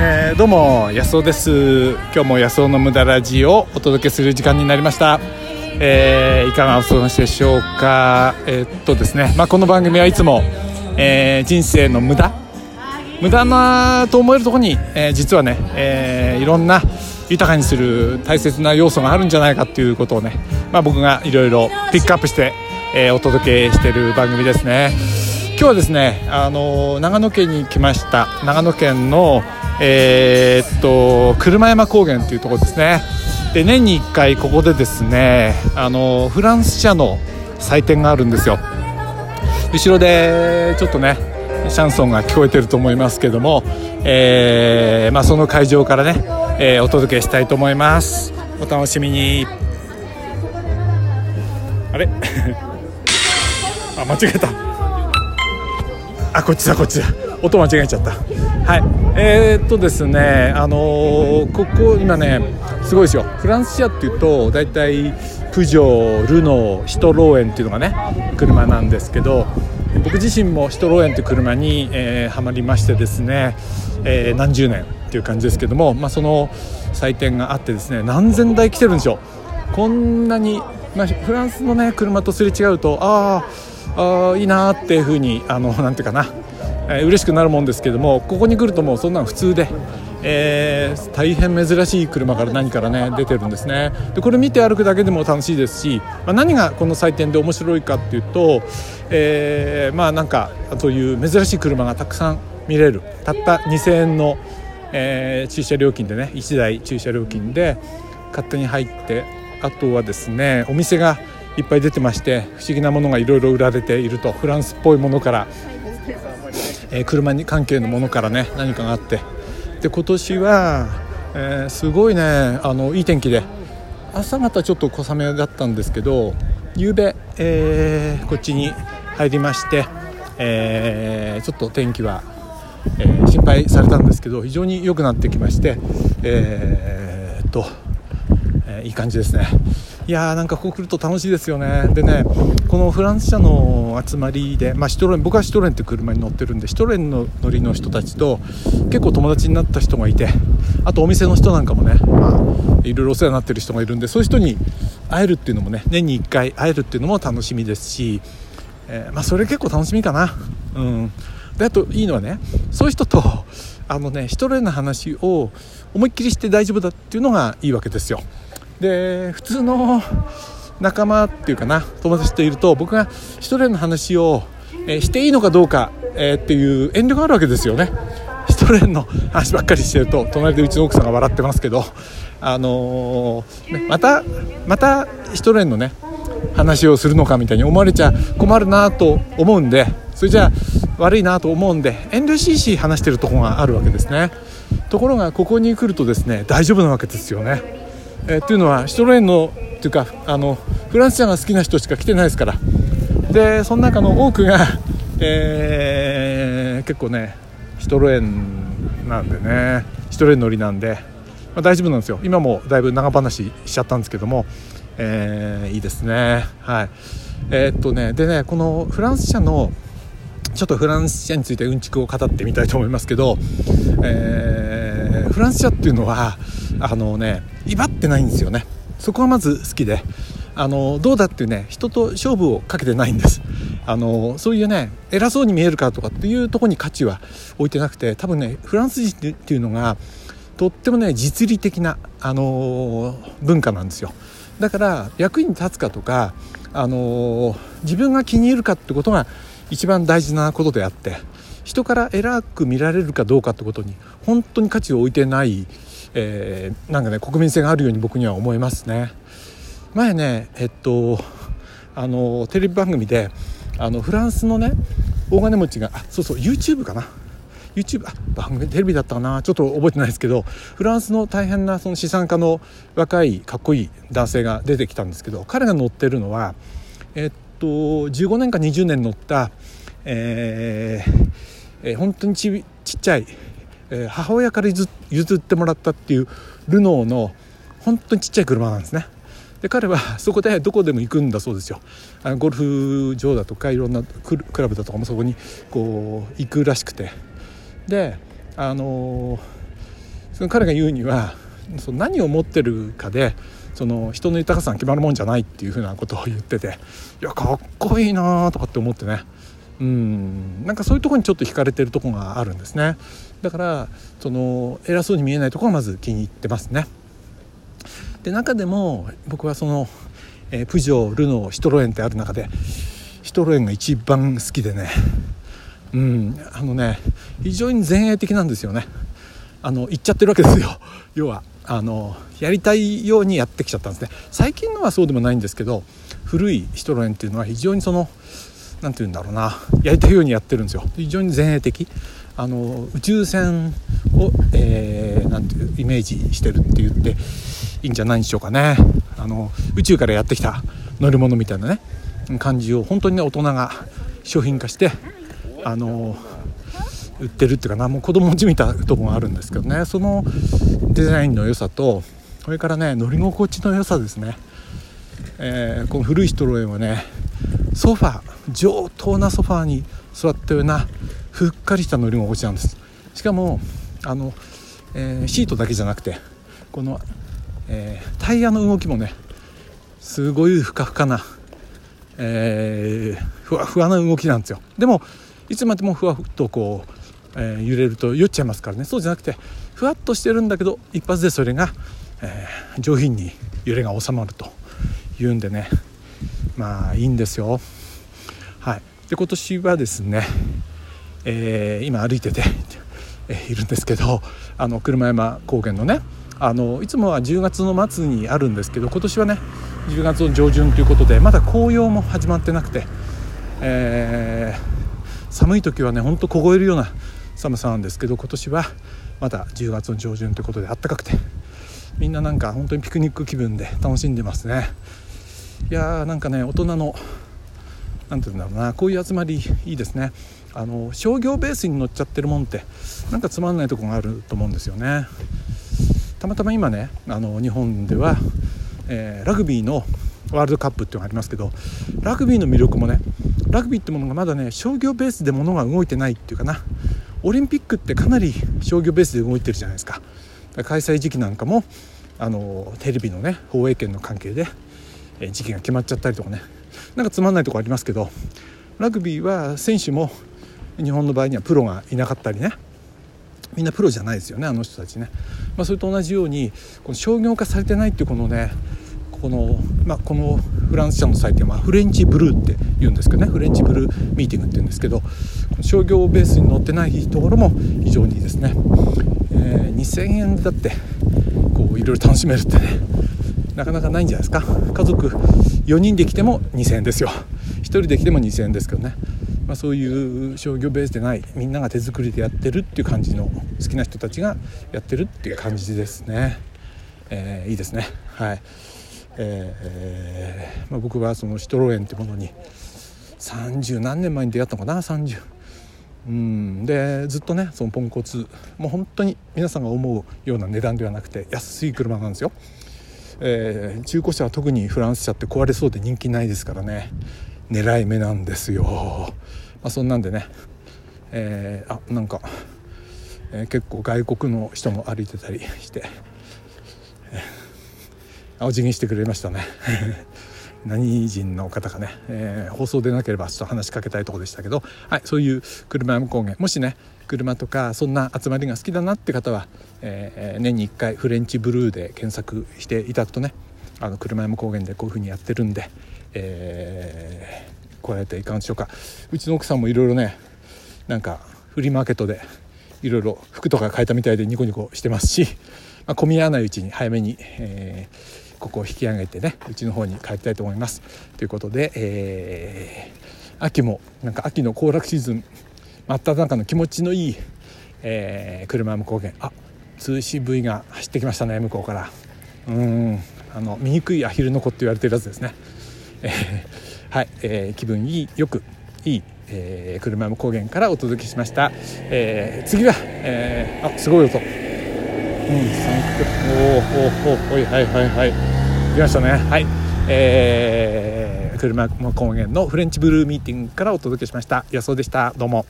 えー、どうも安尾です。今日も安尾の無駄ラジオをお届けする時間になりました、えー、いかがお過ごしでしょうか。えー、っとですね、まあ、この番組はいつも、え人生の無駄。無駄なと思えるところに、え実はね、えいろんな豊かにする大切な要素があるんじゃないかということをね、まあ、僕がいろいろピックアップして、えお届けしている番組ですね。今日はですね、あの長野県に来ました。長野県のえー、っと車山高原というところですね。で年に1回ここでですねあのフランス車の祭典があるんですよ。後ろでちょっとねシャンソンが聞こえてると思いますけども、えー、まあ、その会場からね、えー、お届けしたいと思います。お楽しみに。あれ？あ間違えた。あこっちだこっちだ。音間違えちゃった。はい。えー、っとですねあのー、ここ今ねすごいですよ。フランス車っていうと大体プジョールノーシトローエンっていうのがね車なんですけど僕自身もシトローエンという車に、えー、はまりましてですね、えー、何十年っていう感じですけども、まあ、その祭典があってですね何千台来てるんですよ。こんなに、まあ、フランスのね車とすれ違うとああいいなっていうふうにあのなんていうかなえー、嬉しくなるもんですけどもここに来るともうそんなの普通で、えー、大変珍しい車から何からね出てるんですね。でこれ見て歩くだけでも楽しいですし、まあ、何がこの祭典で面白いかっていうと、えー、まあなんかそういう珍しい車がたくさん見れる。たった2000円の、えー、駐車料金でね1台駐車料金で勝手に入ってあとはですねお店がいっぱい出てまして不思議なものがいろいろ売られているとフランスっぽいものからえー、車に関係のものからね何かがあって。で今年は、えー、すごいねあのいい天気で。朝方ちょっと小雨だったんですけど夕べ、えー、こっちに入りまして、え、ちょっと天気は、え、心配されたんですけど非常に良くなってきましてえー、っと、えいい感じですね。いやーなんかここ来ると楽しいですよね。でねこのフランス車の集まりで、まあ、シトレン僕はシトレンって車に乗ってるんでシトレンの乗りの人たちと結構友達になった人がいてあとお店の人なんかもね、まあ、いろいろお世話になってる人がいるんでそういう人に会えるっていうのもね年に1回会えるっていうのも楽しみですし、えー、まあ、それ結構楽しみかな。うん。であといいのはねそういう人とあのねシトレンの話を思いっきりして大丈夫だっていうのがいいわけですよ。で普通の仲間っていうかな友達といると僕が一人の話を、え、していいのかどうか、え、っていう遠慮があるわけですよね。一人の話ばっかりしてると隣でうちの奥さんが笑ってますけどあのー、ね、またまた一人のね話をするのかみたいに思われちゃ困るなと思うんでそれじゃあ悪いなと思うんで遠慮しいし話してるとこがあるわけですね。ところがここに来るとですね大丈夫なわけですよね。えー、っていうのはシトロエンのっていうかあのフランス車が好きな人しか来てないですから。でその中の多くが、えー、結構ねシトロエンなんでね。シトロエン乗りなんで、まあ、大丈夫なんですよ。今もだいぶ長話しちゃったんですけども、えー、いいですね。はい。えー、っとねでねこのフランス車のちょっとフランス車についてうんちくを語ってみたいと思いますけど、えー、フランス車っていうのはあのね威張ってないんですよね。そこがまず好きであのどうだっていうね人と勝負をかけてないんです。あのそういうね偉そうに見えるかとかっていうとこに価値は置いてなくて多分ねフランス人っていうのがとってもね実利的な、あの文化なんですよ。だから役に立つかとか、あの自分が気に入るかってことが一番大事なことであって人から偉く見られるかどうかってことに本当に価値を置いてないえー、なんかね国民性があるように僕には思いますね。前ねえっとあのテレビ番組であのフランスのね大金持ちがあそうそう YouTube かな。YouTube あ番組テレビだったかな。ちょっと覚えてないですけどフランスの大変なその資産家の若いかっこいい男性が出てきたんですけど彼が乗ってるのはえっと15年か20年乗った、えーえー、本当にちちっちゃいえー、母親から譲ってもらったっていうルノーの本当にちっちゃい車なんですね。で彼は そこでどこでも行くんだそうですよ。あのゴルフ場だとかいろんなクラブだとかもそこにこう行くらしくて。であのその彼が言うにはその何を持ってるかでその人の豊かさが決まるもんじゃないっていうふうなことを言ってていやかっこいいなとかって思ってね。うん。なんかそういうとこにちょっと惹かれてるとこがあるんですね。だからその偉そうに見えないところがまず気に入ってますね。で中でも僕はその、えー、プジョールノーシトロエンってある中でシトロエンが一番好きでね。うん。あのね非常に前衛的なんですよね。あの言っちゃってるわけですよ。要はあのやりたいようにやってきちゃったんですね。最近のはそうでもないんですけど古いシトロエンっていうのは非常にその何て言うんだろうな。やりたいようにやってるんですよ。非常に前衛的。あの宇宙船を、えー、ていうイメージしてるって言っていいんじゃないんでしょうかね。あの宇宙からやってきた乗り物みたいなね感じを本当にね大人が商品化してあの売ってるっていうかな。もう子供じみたとこがあるんですけどね。そのデザインの良さとそれからね乗り心地の良さですね、えー、この古いシトロエンはねソファ上等なソファーに座ったような。ふっかりした乗り心地なんです。しかもあの、えー、シートだけじゃなくてこの、えー、タイヤの動きもねすごいふかふかな、えー、ふわふわな動きなんですよ。でもいつまでもふわふっとこう、えー、揺れると酔っちゃいますからね。そうじゃなくてふわっとしてるんだけど一発でそれが、えー、上品に揺れが収まるというんでね。まあいいんですよ。はい。で今年はですね、えー、今歩いてて、え、いるんですけどあの車山高原のねあのいつもは10月の末にあるんですけど今年はね10月の上旬ということでまだ紅葉も始まってなくて、えー寒い時はねほんと凍えるような寒さなんですけど今年はまだ10月の上旬ということであったかくてみんななんか本当にピクニック気分で楽しんでますね。いやーなんかね大人の何て言うんだろうなこういう集まりいいですね。あの商業ベースに乗っちゃってるもんってなんかつまんないとこがあると思うんですよね。たまたま今ねあの日本では、えー、ラグビーのワールドカップっていうのがありますけどラグビーの魅力もねラグビーってものがまだね商業ベースで物が動いてないっていうかな。オリンピックってかなり商業ベースで動いてるじゃないですか。開催時期なんかもあのテレビのね放映権の関係で、え時期が決まっちゃったりとかね。なんかつまんないとこありますけどラグビーは選手も日本の場合にはプロがいなかったりね。みんなプロじゃないですよねあの人たちね、まあ、それと同じようにこの商業化されてないっていうこのねこの,、まあ、このフランス社の祭典はフレンチブルーって言うんですけどね。フレンチブルーミーティングって言うんですけど商業ベースに載ってないところも非常にいいですね、えー、2000円だってこういろいろ楽しめるってね。なかなかないんじゃないですか。家族4人で来ても2000円ですよ。1人で来ても2000円ですけどね、まあ、そういう商業ベースでないみんなが手作りでやってるっていう感じの好きな人たちがやってるっていう感じですね、えー、いいですね。はい。えーまあ、僕はそのシトロエンってものに30何年前に出会ったのかな。30うん。でずっとねそのポンコツ。もう本当に皆さんが思うような値段ではなくて安い車なんですよ、えー、中古車は特にフランス車って壊れそうで人気ないですからね。狙い目なんですよ、まあ、そんなんでね、えー、あなんか、えー、結構外国の人も歩いてたりして、えーお辞儀してくれましたね。何人の方かね、えー、放送でなければちょっと話しかけたいところでしたけど、はい、そういう車山高原もしね車とかそんな集まりが好きだなって方は、えー、年に1回フレンチブルーで検索していただくとねあの車山高原でこういうふうにやってるんで、えー、こうやっていかがでしょうか。うちの奥さんもいろいろねなんかフリーマーケットでいろいろ服とか買えたみたいでニコニコしてますし、まあ、混み合わないうちに早めに、えーここを引き上げてねうちの方に帰りたいと思います。ということで、えー、秋もなんか秋の行楽シーズン真っ只中の気持ちのいい、えー、車向高原あ 2CV が走ってきましたね向こうから。うんあの醜いアヒルの子って言われてるやつですね、えー、はい、えー、気分いいよくいいえー、車山高原からお届けしました、えー、次は、えー、あすごい音。うん、おおおおはいはいはいはい。来ましたね。はい。えー、車高原のフレンチブルーミーティングからお届けしました。予想でした。どうも